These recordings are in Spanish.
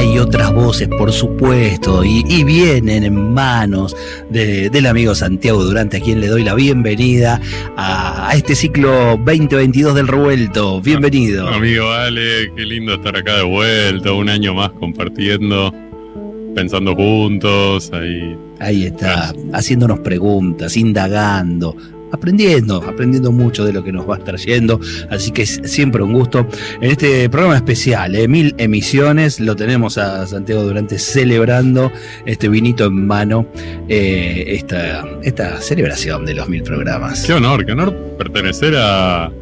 hay otras voces, por supuesto, y, vienen en manos del amigo Santiago Durante, a quien le doy la bienvenida a, este ciclo 2022 del Revuelto. Bienvenido. amigo Ale, qué lindo estar acá de vuelta, un año más compartiendo, pensando juntos, ahí. Ahí está, haciéndonos preguntas, indagando, aprendiendo, aprendiendo mucho de lo que nos va trayendo. Así que es siempre un gusto. En este programa especial, ¿eh? mil emisiones, lo tenemos a Santiago Durante celebrando este vinito en mano, eh, esta, esta celebración de los mil programas. Qué honor, qué honor pertenecer a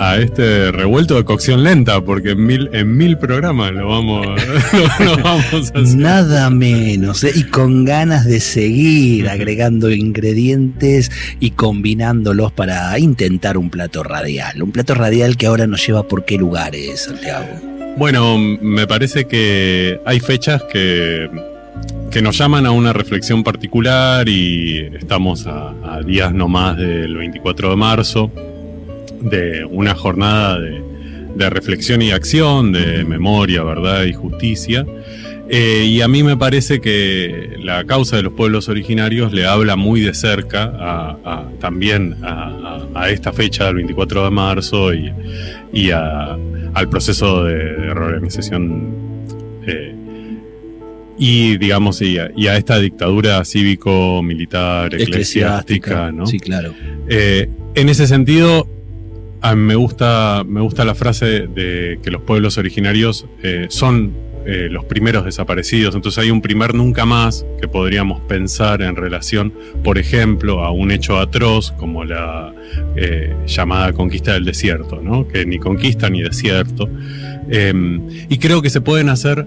a este revuelto de cocción lenta, porque en mil, en mil programas lo vamos, vamos a hacer. Nada menos, ¿eh? y con ganas de seguir agregando ingredientes y combinándolos para intentar un plato radial. Un plato radial que ahora nos lleva por qué lugares, Santiago. Bueno, me parece que hay fechas que, que nos llaman a una reflexión particular y estamos a, a días nomás del 24 de marzo de una jornada de, reflexión y acción, de memoria, verdad y justicia. Eh, y a mí me parece que la causa de los pueblos originarios le habla muy de cerca también a, esta fecha del 24 de marzo y, al proceso de, reorganización eh, y digamos y a, esta dictadura cívico-militar, eclesiástica, ¿no? Sí, claro. Eh, en ese sentido, a mí me gusta, me gusta la frase de que los pueblos originarios eh, son eh, los primeros desaparecidos. Entonces hay un primer nunca más que podríamos pensar en relación, por ejemplo, a un hecho atroz como la eh, llamada conquista del desierto, ¿no? que ni conquista ni desierto. Em, y creo que se pueden hacer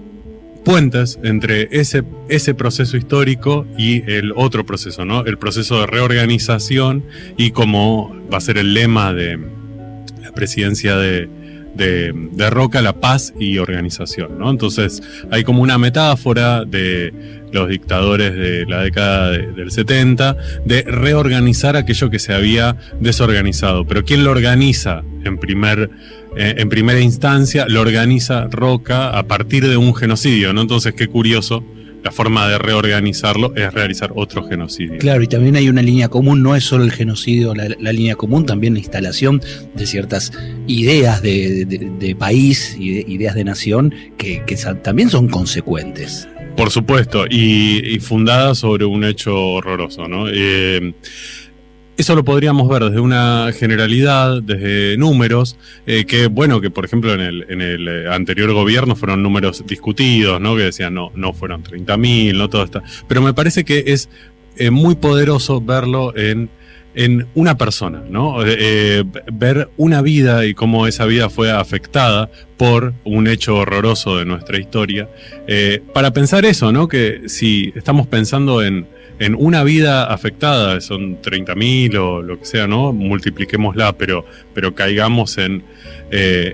puentes entre ese, ese proceso histórico y el otro proceso, ¿no? El proceso de reorganización y como va a ser el lema de, presidencia de, de, Roca, la paz y organización, ¿no? Entonces hay como una metáfora de los dictadores de la década del 70 de reorganizar aquello que se había desorganizado. Pero ¿quién lo organiza en primer eh, en primera instancia? Lo organiza Roca a partir de un genocidio, ¿no? Entonces qué curioso la forma de reorganizarlo es realizar otro genocidio. Claro, y también hay una línea común, no es solo el genocidio la, línea común, también la instalación de ciertas ideas de, país, ideas de nación, que, también son consecuentes. Por supuesto, y, fundadas sobre un hecho horroroso, ¿no? Eh, eso lo podríamos ver desde una generalidad, desde números, eh, que bueno, que por ejemplo en el, eh, anterior gobierno fueron números discutidos, ¿no? Que decían, no, no fueron 30.000, no todo está. Pero me parece que es eh, muy poderoso verlo en, en una persona, ¿no? ver una vida y cómo esa vida fue afectada por un hecho horroroso de nuestra historia. para pensar eso, ¿no? Que si estamos pensando en en una vida afectada, son 30.000 o lo que sea, ¿no? Multipliquémosla, pero, pero caigamos en, eh,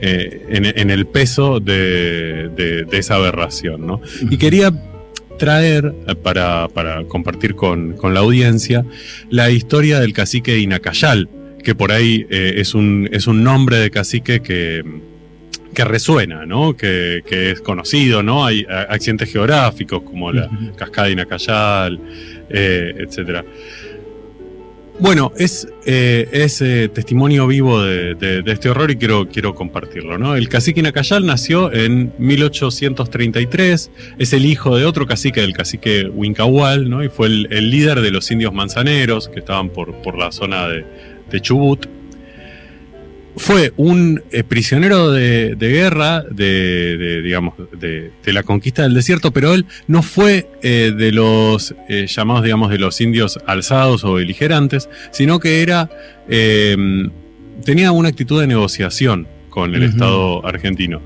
eh, en, el peso de, esa aberración, ¿no? Y quería traer, eh, para, compartir con, la audiencia, la historia del cacique de Inacayal, que por ahí es, un, es un nombre de cacique que que resuena, ¿no? Que, es conocido, ¿no? Hay accidentes geográficos como la cascada de Inacayal, eh, etc. Bueno, es, eh, eh, testimonio vivo de, este horror y quiero, quiero compartirlo. ¿no? El cacique Inacayal nació en 1833, es el hijo de otro cacique, del cacique Huincahual, ¿no? y fue el, líder de los indios manzaneros que estaban por, por la zona de, de Chubut fue un eh, prisionero de, guerra de, digamos de, la conquista del desierto, pero él no fue eh, de los eh, llamados digamos de los indios alzados o beligerantes, sino que era em, tenía una actitud de negociación con el Estado argentino.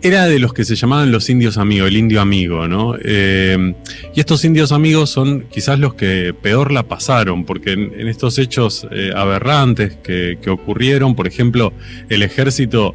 Era de los que se llamaban los indios amigos, el indio amigo, ¿no? Eh, y estos indios amigos son quizás los que peor la pasaron, porque en, estos hechos eh, aberrantes que, que, ocurrieron, por ejemplo, el ejército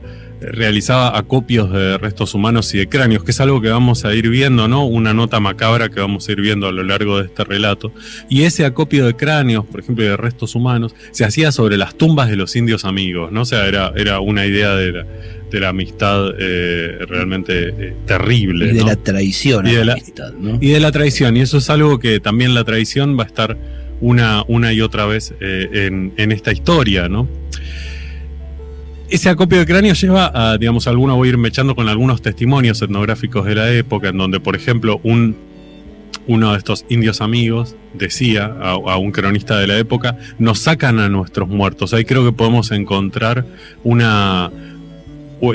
realizaba acopios de restos humanos y de cráneos, que es algo que vamos a ir viendo, ¿no? Una nota macabra que vamos a ir viendo a lo largo de este relato. Y ese acopio de cráneos, por ejemplo, de restos humanos, se hacía sobre las tumbas de los indios amigos, ¿no? O sea, era, era una idea de la, de la amistad eh, realmente eh, terrible. Y de la traición. Y de la, amistad, ¿no? y de la traición. Y eso es algo que también la traición va a estar una, una y otra vez eh, en, en esta historia, ¿no? Ese acopio de cráneo lleva a, digamos, algunos voy a irme echando con algunos testimonios etnográficos de la época, en donde, por ejemplo, un, uno de estos indios amigos decía a, un cronista de la época, nos sacan a nuestros muertos. Ahí creo que podemos encontrar una,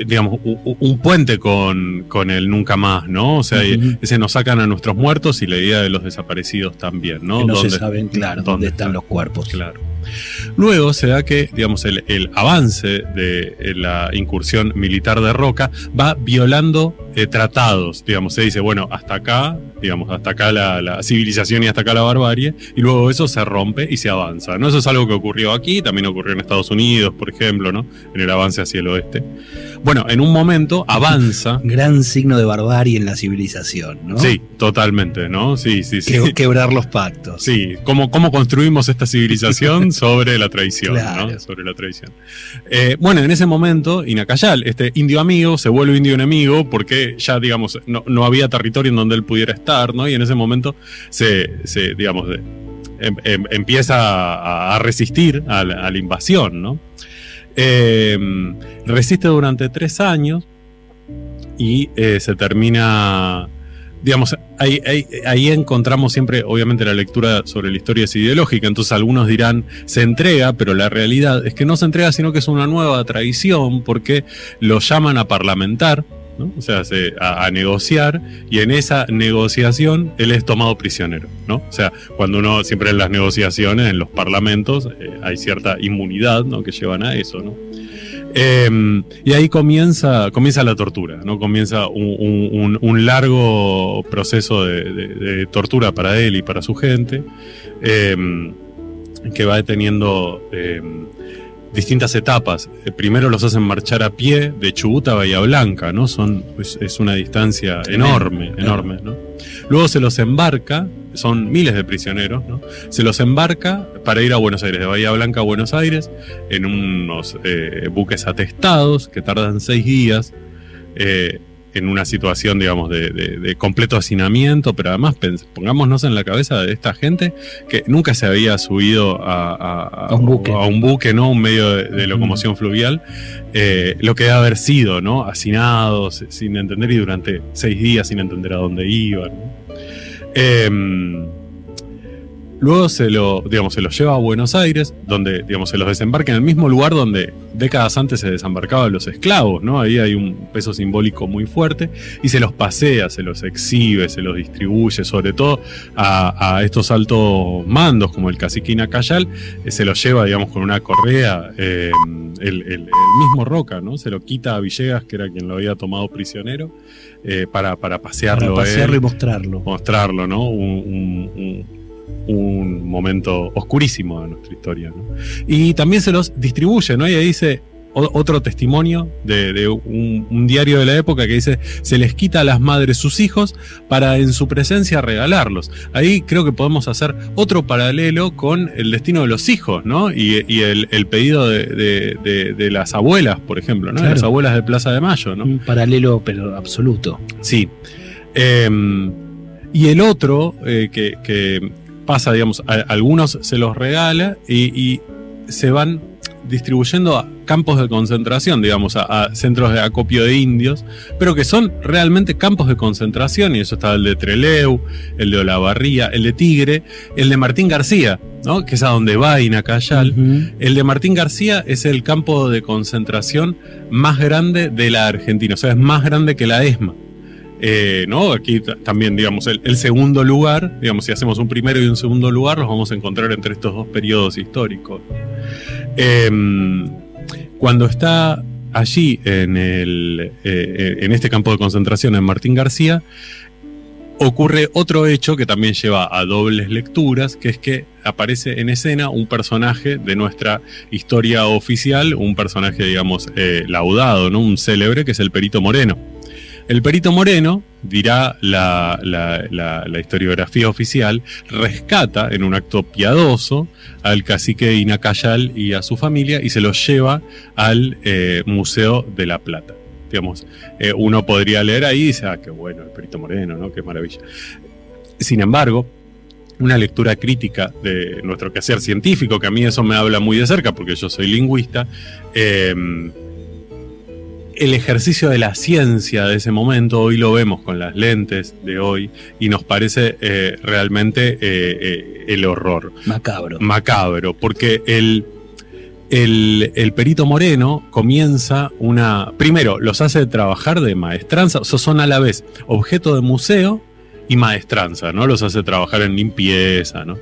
digamos, un puente con, con, el nunca más, ¿no? O sea, ese nos sacan a nuestros muertos y la idea de los desaparecidos también, ¿no? Que no se saben, claro, dónde, están los cuerpos. Claro. Luego se da que, digamos, el, avance de la incursión militar de Roca va violando eh, tratados, digamos, se dice, bueno, hasta acá, digamos, hasta acá la, civilización y hasta acá la barbarie, y luego eso se rompe y se avanza, ¿no? Eso es algo que ocurrió aquí, también ocurrió en Estados Unidos, por ejemplo, ¿no? En el avance hacia el oeste. Bueno, en un momento avanza. Gran signo de barbarie en la civilización, ¿no? Sí, totalmente, ¿no? Sí, sí, sí. quebrar los pactos. Sí, ¿cómo, cómo construimos esta civilización sobre la traición, ¿no? Sobre la traición. Eh, bueno, en ese momento, Inacayal, este indio amigo, se vuelve indio enemigo porque ya, digamos, no, había territorio en donde él pudiera estar, ¿no? Y en ese momento se, se digamos, em, em, empieza a, resistir a la, invasión, ¿no? Em, resiste durante tres años y eh, se termina digamos, ahí, ahí, encontramos siempre, obviamente, la lectura sobre la historia es ideológica, entonces algunos dirán, se entrega, pero la realidad es que no se entrega, sino que es una nueva tradición, porque lo llaman a parlamentar, ¿no? o sea, a, negociar, y en esa negociación él es tomado prisionero, ¿no? O sea, cuando uno, siempre en las negociaciones, en los parlamentos, eh, hay cierta inmunidad, ¿no? Que llevan a eso, ¿no? Em, y ahí comienza, comienza la tortura, ¿no? Comienza un, largo proceso de, tortura para él y para su gente, em, que va teniendo em, distintas etapas. Eh, primero los hacen marchar a pie de Chubut a Bahía Blanca, ¿no? Son, es, una distancia enorme, enorme, ¿no? Luego se los embarca, son miles de prisioneros, ¿no? Se los embarca para ir a Buenos Aires, de Bahía Blanca a Buenos Aires, en unos eh, buques atestados que tardan seis días. Eh, en una situación, digamos, de, completo hacinamiento, pero además pongámonos en la cabeza de esta gente que nunca se había subido a, un, buque. a un buque, ¿no? Un medio de, locomoción fluvial, eh, lo que debe haber sido, ¿no? Hacinados, sin entender y durante seis días sin entender a dónde iban. Em, Luego se lo, digamos, se los lleva a Buenos Aires, donde digamos, se los desembarca en el mismo lugar donde décadas antes se desembarcaban los esclavos, ¿no? Ahí hay un peso simbólico muy fuerte, y se los pasea, se los exhibe, se los distribuye, sobre todo a, estos altos mandos, como el caciquina Cayal, eh, se los lleva, digamos, con una correa, eh, el, mismo Roca, ¿no? Se lo quita a Villegas, que era quien lo había tomado prisionero, eh, para, para pasearlo. Para pasearlo y mostrarlo. Mostrarlo, ¿no? un un momento oscurísimo de nuestra historia. Y también se los distribuye, ¿no? Y ahí dice otro testimonio de, un, diario de la época que dice, se les quita a las madres sus hijos para en su presencia regalarlos. Ahí creo que podemos hacer otro paralelo con el destino de los hijos, ¿no? Y, el, pedido de, las abuelas, por ejemplo, ¿no? Las abuelas de Plaza de Mayo, ¿no? Un paralelo, pero absoluto. Sí. Em, y el otro eh, que, pasa, digamos, algunos se los regala y, se van distribuyendo a campos de concentración, digamos, a, centros de acopio de indios, pero que son realmente campos de concentración, y eso está el de Treleu, el de Olavarría, el de Tigre, el de Martín García, ¿no? que es a donde va Inacayal. El de Martín García es el campo de concentración más grande de la Argentina, o sea, es más grande que la ESMA. Eh, ¿no? Aquí también, digamos, el, segundo lugar, digamos, si hacemos un primero y un segundo lugar, los vamos a encontrar entre estos dos periodos históricos. Em, cuando está allí en, el, eh, en este campo de concentración en Martín García, ocurre otro hecho que también lleva a dobles lecturas, que es que aparece en escena un personaje de nuestra historia oficial, un personaje, digamos, eh, laudado, ¿no? Un célebre, que es el Perito Moreno. El Perito Moreno, dirá la, historiografía oficial, rescata en un acto piadoso al cacique Inacayal y a su familia y se los lleva al eh, Museo de la Plata digamos, eh, uno podría leer ahí y dice, ah, qué bueno, el Perito Moreno, ¿no? Qué maravilla. Sin embargo, una lectura crítica de nuestro quehacer científico, que a mí eso me habla muy de cerca porque yo soy lingüista, em, el ejercicio de la ciencia de ese momento, hoy lo vemos con las lentes de hoy y nos parece eh, realmente eh, el horror. Macabro. Macabro, porque el el, perito Moreno comienza una. Primero, los hace trabajar de maestranza, o sea, son a la vez objeto de museo y maestranza, ¿no? Los hace trabajar en limpieza, ¿no?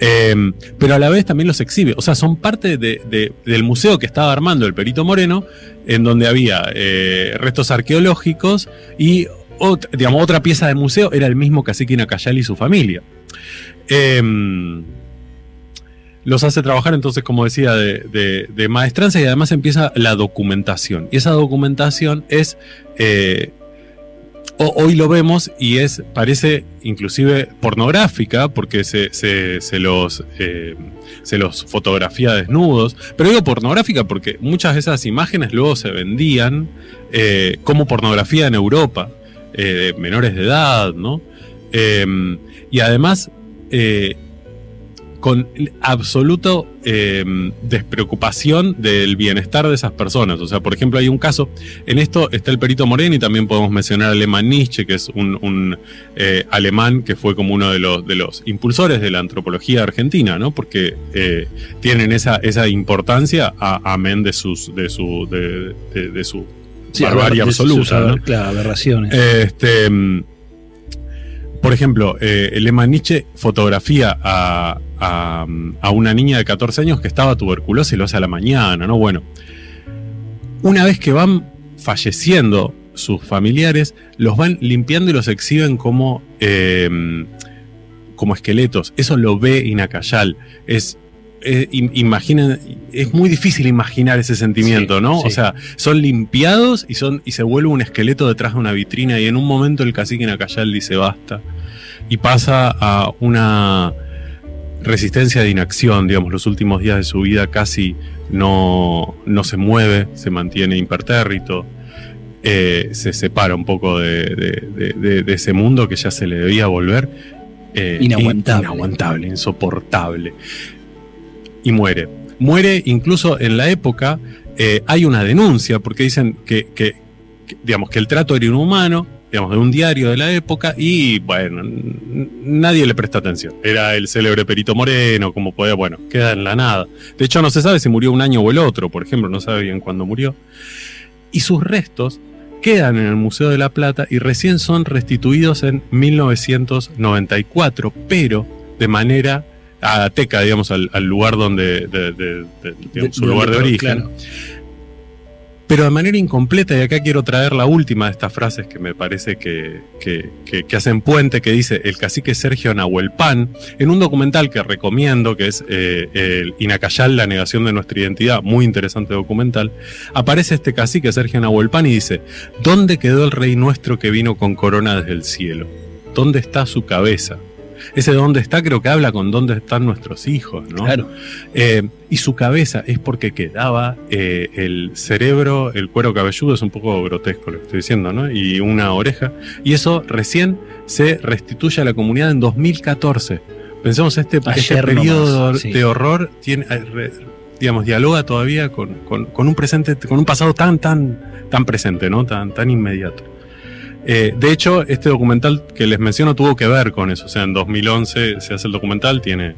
Em, pero a la vez también los exhibe, o sea, son parte del museo que estaba armando el perito Moreno, en donde había eh, restos arqueológicos y digamos, otra pieza de museo era el mismo cacique Nacayal y su familia. Eh, los hace trabajar entonces, como decía, de, maestranza y además empieza la documentación. Y esa documentación es, eh, hoy lo vemos y es, parece inclusive pornográfica porque se, los... Eh, se los fotografía desnudos, pero digo pornográfica porque muchas de esas imágenes luego se vendían eh, como pornografía en Europa, menores de edad, ¿no? y además con absoluto em, despreocupación del bienestar de esas personas. O sea, por ejemplo, hay un caso, en esto está el perito Moreno y también podemos mencionar a Alemán Nietzsche, que es un, eh, alemán que fue como uno de los, de los impulsores de la antropología argentina, ¿no? Porque eh, tienen esa, esa importancia amén de sus, de su, de, su barbarie absoluta. claro, aberraciones. Este, por ejemplo, eh, Nietzsche fotografía a, a, una niña de 14 años que estaba tuberculosa y lo hace a la mañana, ¿no? Bueno, una vez que van falleciendo sus familiares, los van limpiando y los exhiben como, eh, como esqueletos. Eso lo ve Inacayal. Es, eh, es muy difícil imaginar ese sentimiento, ¿no? O sea, son limpiados y, son, y se vuelve un esqueleto detrás de una vitrina y en un momento el cacique Inacayal dice basta y pasa a una resistencia de inacción, digamos, los últimos días de su vida casi no, no se mueve, se mantiene impertérrito, eh, se separa un poco de, ese mundo que ya se le debía volver eh, inaguantable. inaguantable, insoportable, y muere. Muere incluso en la época, eh, hay una denuncia, porque dicen que, que, digamos, que el trato era inhumano, digamos, de un diario de la época y bueno, nadie le presta atención. Era el célebre Perito Moreno, como puede, bueno, queda en la nada. De hecho, no se sabe si murió un año o el otro, por ejemplo, no sabe bien cuándo murió. Y sus restos quedan en el Museo de la Plata y recién son restituidos en 1994, pero de manera ateca, digamos, al, lugar donde, de, su lugar de origen pero de manera incompleta, y acá quiero traer la última de estas frases que me parece que, hacen puente, que dice el cacique Sergio Nahuelpan, en un documental que recomiendo, que es eh, el Inacayal, la negación de nuestra identidad, muy interesante documental, aparece este cacique Sergio Nahuelpan y dice, ¿dónde quedó el rey nuestro que vino con corona desde el cielo? ¿Dónde está su cabeza? Ese dónde está creo que habla con dónde están nuestros hijos, ¿no? Claro. Eh, y su cabeza es porque quedaba eh, el cerebro, el cuero cabelludo, es un poco grotesco lo que estoy diciendo, ¿no? Y una oreja. Y eso recién se restituye a la comunidad en 2014. Pensemos, este, este periodo de horror tiene, eh, digamos, dialoga todavía con, con, un presente, con un pasado tan, tan, tan presente, ¿no? Tan, tan inmediato. Eh, de hecho, este documental que les menciono tuvo que ver con eso. O sea, en 2011 se hace el documental, tiene,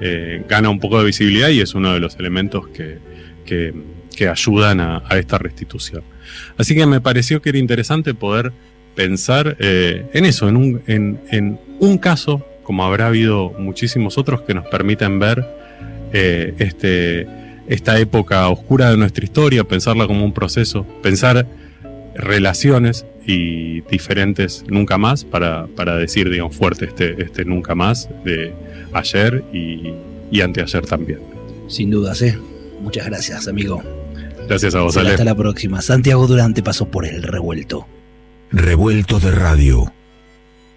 eh, gana un poco de visibilidad y es uno de los elementos que, ayudan a, esta restitución. Así que me pareció que era interesante poder pensar eh, en eso, en un, en, un caso, como habrá habido muchísimos otros, que nos permiten ver este, esta época oscura de nuestra historia, pensarla como un proceso, pensar relaciones y diferentes nunca más para, para decir, digamos, fuerte este, este nunca más de ayer y, y anteayer también. Sin dudas, ¿eh? Muchas gracias, amigo. Gracias a vos, Hasta la próxima. Santiago Durante pasó por el revuelto. Revuelto de radio.